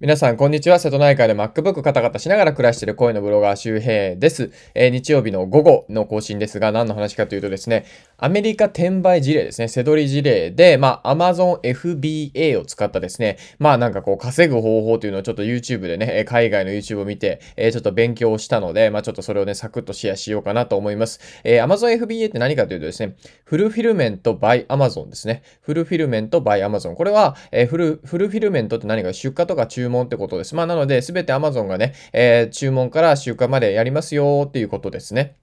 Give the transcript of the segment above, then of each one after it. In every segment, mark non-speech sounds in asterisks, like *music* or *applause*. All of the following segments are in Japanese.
皆さん、こんにちは。瀬戸内海で MacBook カタカタしながら暮らしている声のブロガー周平です、えー、日曜日の午後の更新ですが、何の話かというとですね、アメリカ転売事例ですね、背取り事例で、まあ、Amazon FBA を使ったですね、まあなんかこう稼ぐ方法というのをちょっと YouTube でね、海外の YouTube を見て、えー、ちょっと勉強したので、まあちょっとそれをね、サクッとシェアしようかなと思います。えー、Amazon FBA って何かというとですね、フルフィルメント by Amazon ですね。フルフィルメント by Amazon。これは、え、フル、フルフィルメントって何か出荷とか中注文ってことです。まあなので、すべて Amazon がね、えー、注文から集荷までやりますよっていうことですね。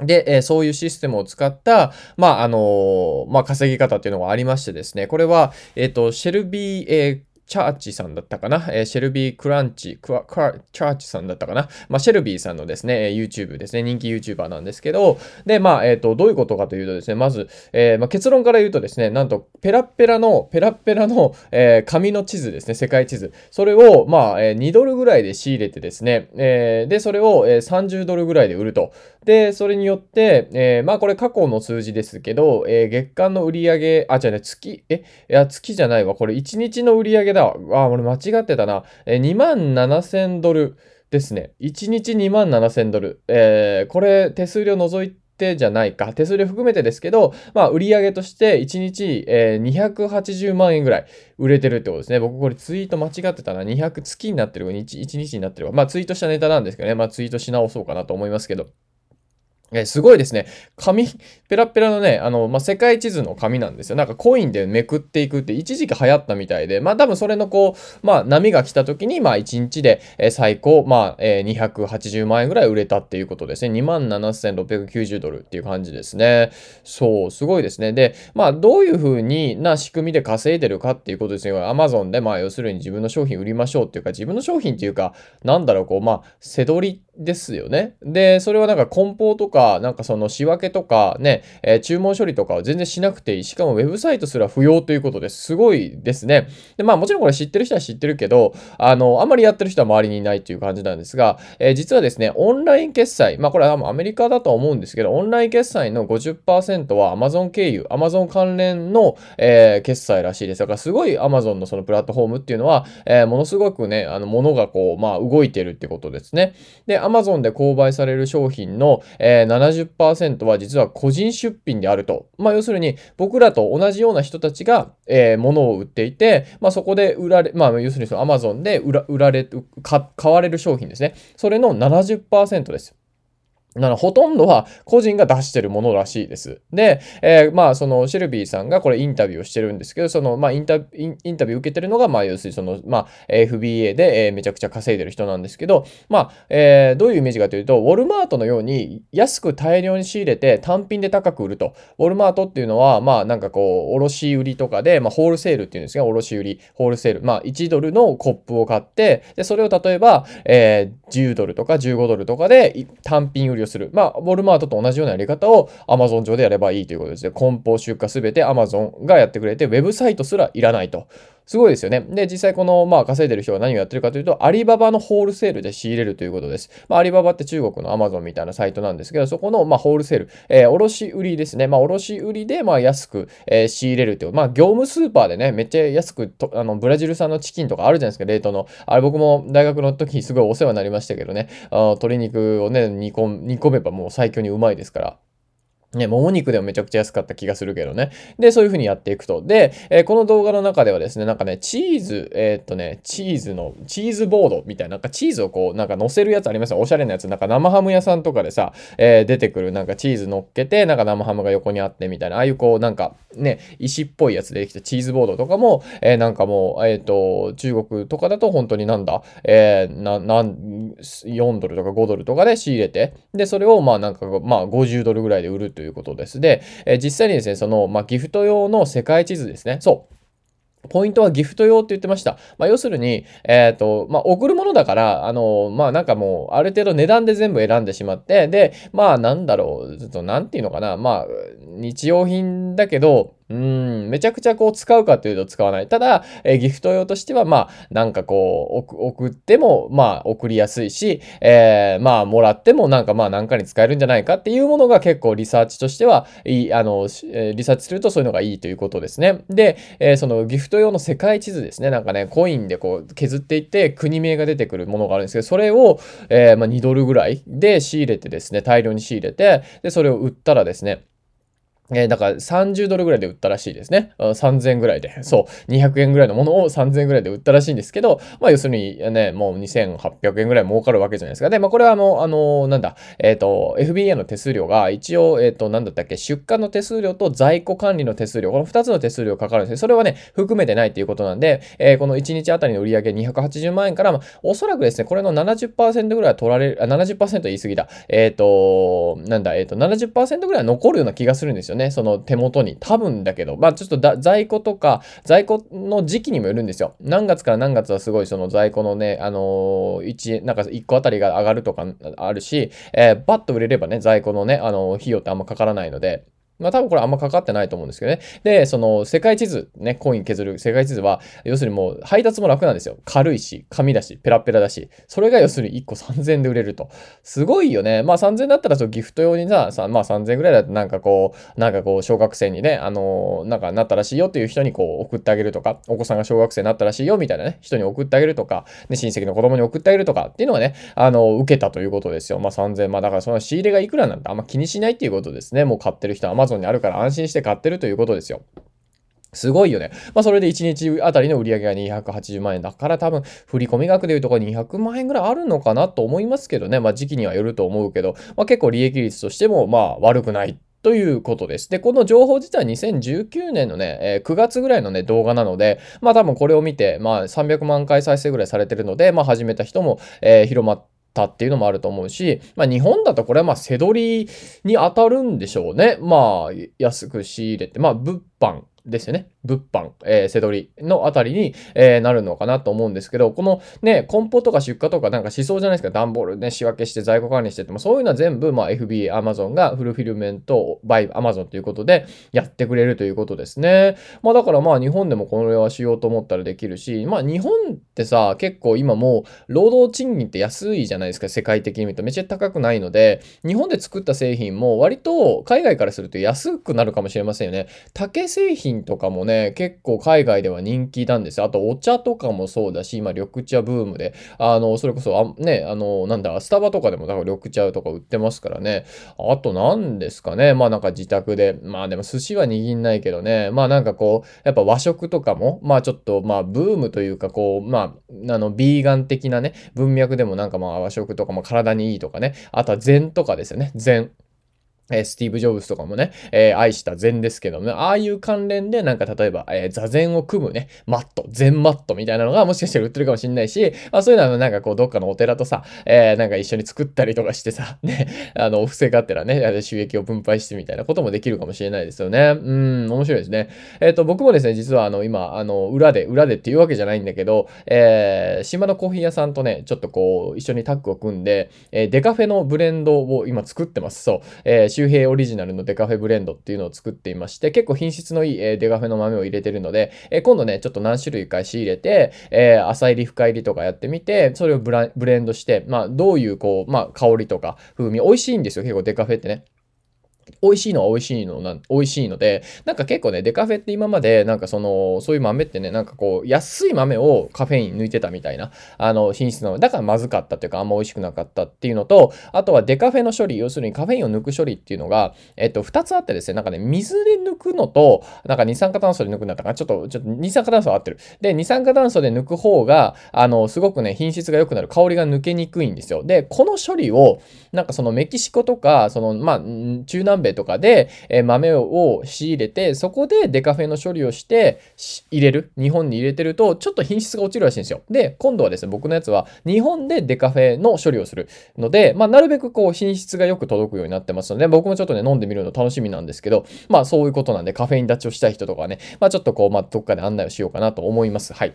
で、え、そういうシステムを使った、まあ、あの、まあ、稼ぎ方っていうのがありましてですね、これは、えっ、と、シェルビー、えチャーチさんだったかな、えー、シェルビー・クランチ、クワクワチャーチさんだったかな、まあ、シェルビーさんのですね、YouTube ですね、人気 YouTuber なんですけど、で、まあ、えっ、ー、と、どういうことかというとですね、まず、えー、まあ、結論から言うとですね、なんと、ペラペラの、ペラペラの、えー、紙の地図ですね、世界地図。それを、まあ、えー、2ドルぐらいで仕入れてですね、えー、で、それを、えー、30ドルぐらいで売ると。で、それによって、えー、まあ、これ過去の数字ですけど、えー、月間の売り上げ、あ、違うね、月、え、いや、月じゃないわ。これ1日の売り上げだわ。あ、俺間違ってたな。えー、2万7000ドルですね。1日2万7000ドル。えー、これ手数料除いてじゃないか。手数料含めてですけど、まあ、売上として1日、えー、280万円ぐらい売れてるってことですね。僕これツイート間違ってたな。200月になってる、1, 1日になってる。まあ、ツイートしたネタなんですけどね。まあ、ツイートし直そうかなと思いますけど。えすごいですね。紙、ペラペラのね、あの、まあ、世界地図の紙なんですよ。なんかコインでめくっていくって一時期流行ったみたいで、まあ多分それのこう、まあ波が来た時に、まあ1日で、最高、まあ、え、280万円ぐらい売れたっていうことですね。27,690ドルっていう感じですね。そう、すごいですね。で、まあどういう風にな仕組みで稼いでるかっていうことですよ。Amazon で、まあ要するに自分の商品売りましょうっていうか、自分の商品っていうか、なんだろう、こう、まあ、背取りですよね。で、それはなんか梱包とか、なんかその仕分けとかね、えー、注文処理とかは全然しなくていい。しかもウェブサイトすら不要ということです。すごいですね。で、まあもちろんこれ知ってる人は知ってるけど、あの、あんまりやってる人は周りにいないという感じなんですが、えー、実はですね、オンライン決済、まあこれはアメリカだと思うんですけど、オンライン決済の50%は Amazon 経由、Amazon 関連の、えー、決済らしいです。だからすごい Amazon のそのプラットフォームっていうのは、えー、ものすごくね、あの、ものがこう、まあ動いてるってことですね。で、Amazon で購買される商品の、えー、70%は実は個人出品であると。まあ、要するに、僕らと同じような人たちが、えー、物を売っていて、まあ、そこで売られ、まあ、要するにその Amazon で売ら売られ、買われる商品ですね。それの70%です。なのほとんどは個人が出してるものらしいです。で、えー、まあ、そのシェルビーさんがこれインタビューをしてるんですけど、その、まあ、インタインタビュー受けてるのが、まあ、要するにその、まあ、FBA で、えー、めちゃくちゃ稼いでる人なんですけど、まあ、えー、どういうイメージかというと、ウォルマートのように安く大量に仕入れて単品で高く売ると。ウォルマートっていうのは、まあ、なんかこう、卸売りとかで、まあ、ホールセールっていうんですが、卸売り、ホールセール、まあ、1ドルのコップを買って、で、それを例えば、えー、10ドルとか15ドルとかで単品売りをする。まあ、ウォルマートと同じようなやり方を Amazon 上でやればいいということですね。梱包出荷すべて Amazon がやってくれて、ウェブサイトすらいらないと。すごいですよね。で、実際この、まあ、稼いでる人が何をやってるかというと、アリババのホールセールで仕入れるということです。まあ、アリババって中国の Amazon みたいなサイトなんですけど、そこの、まあ、ホールセール、えー、卸売りですね。まあ、卸売りで、まあ、安く、えー、仕入れるという。まあ、業務スーパーでね、めっちゃ安くと、あの、ブラジル産のチキンとかあるじゃないですか、冷凍の。あれ僕も大学の時にすごいお世話になりましたけどね、あ鶏肉をね、煮込煮込めばもう最強にうまいですから。ね、もも肉でもめちゃくちゃ安かった気がするけどね。で、そういう風にやっていくと。で、えー、この動画の中ではですね、なんかね、チーズ、えー、っとね、チーズの、チーズボードみたいな、なんかチーズをこう、なんか乗せるやつありますよ。おしゃれなやつ。なんか生ハム屋さんとかでさ、えー、出てくるなんかチーズ乗っけて、なんか生ハムが横にあってみたいな、ああいうこう、なんかね、石っぽいやつでできたチーズボードとかも、えー、なんかもう、えっと、中国とかだと本当になんだ、えー、な、なん、4ドルとか5ドルとかで仕入れて、で、それをまあなんか、まあ50ドルぐらいで売るということです。で、え、実際にですね、その、まあ、ギフト用の世界地図ですね。そう。ポイントはギフト用って言ってました。まあ、要するに、えっ、ー、と、まあ、送るものだから、あの、まあ、なんかもう、ある程度値段で全部選んでしまって、で、まあ、なんだろう、ずっと、なんていうのかな、まあ、日用品だけど、うん、めちゃくちゃこう使うかというと使わない。ただ、えー、ギフト用としては、まあ、なんかこう、送っても、まあ、送りやすいし、えー、まあ、もらってもなんかまあ、なんかに使えるんじゃないかっていうものが結構リサーチとしては、いい、あの、リサーチするとそういうのがいいということですね。で、えー、そのギフト用の世界地図ですね。なんかね、コインでこう削っていって国名が出てくるものがあるんですけど、それを、えー、まあ、2ドルぐらいで仕入れてですね、大量に仕入れて、で、それを売ったらですね、えー、だから30ドルぐらいで売ったらしいですね。3000円ぐらいで。そう。200円ぐらいのものを3000円ぐらいで売ったらしいんですけど、まあ要するにね、もう2800円ぐらい儲かるわけじゃないですか。で、まあこれはあの、あの、なんだ、えっ、ー、と、FBA の手数料が一応、えっ、ー、と、なんだったっけ、出荷の手数料と在庫管理の手数料、この2つの手数料かかるんですね。それはね、含めてないっていうことなんで、えー、この1日あたりの売上280万円から、まあ、おそらくですね、これの70%ぐらいは取られる、あ、70%言い過ぎだ。えっ、と、なんだ、えっ、と、70%ぐらいは残るような気がするんですよね。ねその手元に。多分だけど、まあちょっとだ在庫とか、在庫の時期にもよるんですよ。何月から何月はすごいその在庫のね、あのー、1、なんか1個あたりが上がるとかあるし、えー、バッと売れればね、在庫のね、あのー、費用ってあんまかからないので、まあ多分これあんまかかってないと思うんですけどね。で、その世界地図、ね、コイン削る世界地図は、要するにもう配達も楽なんですよ。軽いし、紙だし、ペラペラだし。それが要するに1個3000円で売れると。すごいよね。まあ3000円だったらそギフト用にさ、さまあ3000円ぐらいだとなんかこう、なんかこう小学生にね、あのー、なんかなったらしいよっていう人にこう送ってあげるとか、お子さんが小学生になったらしいよみたいなね、人に送ってあげるとか、ね、親戚の子供に送ってあげるとかっていうのはね、あのー、受けたということですよ。まあ3000円。まあだからその仕入れがいくらなんてあんま気にしないっていうことですね。もう買ってる人は Amazon にあるから安心して買ってるということですよ。すごいよね。まあ、それで1日あたりの売り上げが280万円だから多分、振込額でいうとこ200万円ぐらいあるのかなと思いますけどね。まあ、時期にはよると思うけど、まあ、結構利益率としても、まあ、悪くないということです。で、この情報自体は2019年のね、え、9月ぐらいのね、動画なので、まあ多分これを見て、まあ300万回再生ぐらいされてるので、まあ始めた人も、えー、広まって、たっていうのもあると思うし、まあ日本だとこれはまあ背取りに当たるんでしょうね。まあ安く仕入れて、まあ物販ですよね。物販、えー、せどりのあたりに、えー、なるのかなと思うんですけど、このね、梱包とか出荷とかなんかしそうじゃないですか。段ボールね、仕分けして在庫管理してても、そういうのは全部、まあ FBA、Amazon がフルフィルメント、バイ、Amazon ということでやってくれるということですね。まあだからまあ日本でもこれはしようと思ったらできるし、まあ日本ってさ、結構今もう労働賃金って安いじゃないですか。世界的に見るとめっちゃ高くないので、日本で作った製品も割と海外からすると安くなるかもしれませんよね。竹製品とかもね、結構海外では人気なんですよ。あとお茶とかもそうだし、今緑茶ブームで、あの、それこそ、あね、あの、なんだ、スタバとかでもだか緑茶とか売ってますからね。あと何ですかね。まあなんか自宅で、まあでも寿司は握んないけどね。まあなんかこう、やっぱ和食とかも、まあちょっと、まあブームというかこう、まあ、あの、ビーガン的なね、文脈でもなんかまあ和食とかも体にいいとかね。あとは禅とかですよね。禅。えスティーブ・ジョブズとかもね、えー、愛した禅ですけどもね、ああいう関連でなんか例えば、えー、座禅を組むね、マット、禅マットみたいなのがもしかしたら売ってるかもしんないし、まあそういうのはなんかこうどっかのお寺とさ、えー、なんか一緒に作ったりとかしてさ、*laughs* ね、あの、お布施がってらね、収益を分配してみたいなこともできるかもしれないですよね。うん、面白いですね。えっ、と、僕もですね、実はあの、今、あの、裏で、裏でっていうわけじゃないんだけど、え、島のコーヒー屋さんとね、ちょっとこう、一緒にタッグを組んで、え、デカフェのブレンドを今作ってます。そう。えー周平オリジナルのデカフェブレンドっていうのを作っていまして、結構品質のいい、えデカフェの豆を入れてるので、え今度ね、ちょっと何種類か仕入れて、えー、浅入り深入りとかやってみて、それをブレンドして、まあ、どういうこう、まあ、香りとか風味、美味しいんですよ、結構デカフェってね。美味しいのは美味しいのな、美味しいので、なんか結構ね、デカフェって今まで、なんかその、そういう豆ってね、なんかこう、安い豆をカフェイン抜いてたみたいな、あの、品質の、だからまずかったっていうか、あんま美味しくなかったっていうのと、あとはデカフェの処理、要するにカフェインを抜く処理っていうのが、えっと、二つあってですね、なんかね、水で抜くのと、なんか二酸化炭素で抜くんだったかな、ちょっと、ちょっと二酸化炭素は合ってる。で、二酸化炭素で抜く方が、あの、すごくね、品質が良くなる、香りが抜けにくいんですよ。で、この処理を、なんかそのメキシコとか、その、まあ、中南米とかで、え豆を仕入れて、そこでデカフェの処理をして入れる？日本に入れてると、ちょっと品質が落ちるらしいんですよ。で、今度はですね、僕のやつは日本でデカフェの処理をするので、まあ、なるべくこう品質がよく届くようになってますので、僕もちょっとね、飲んでみるの楽しみなんですけど、まあそういうことなんで、カフェイン断ちをしたい人とかね、まあちょっとこう、まあどっかで案内をしようかなと思います。はい。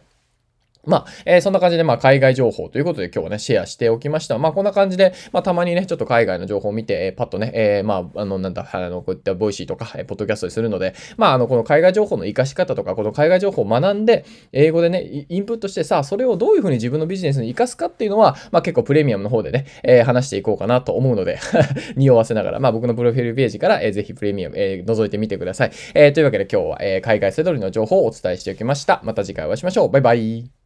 まあ、えー、そんな感じで、まあ、海外情報ということで今日はね、シェアしておきました。まあ、こんな感じで、まあ、たまにね、ちょっと海外の情報を見て、えー、パッとね、えー、まあ、あの、なんだ、あの、こういった Voicy とか、えー、ポッドキャストでするので、まあ、あの、この海外情報の活かし方とか、この海外情報を学んで、英語でね、インプットしてさ、それをどういうふうに自分のビジネスに活かすかっていうのは、まあ、結構プレミアムの方でね、えー、話していこうかなと思うので *laughs* 匂わせながら、まあ、僕のプロフィールページから、えー、ぜひプレミアム、えー、覗いてみてください。えー、というわけで今日は、えー、海外セドリの情報をお伝えしておきました。また次回お会いしましょう。バイバイ。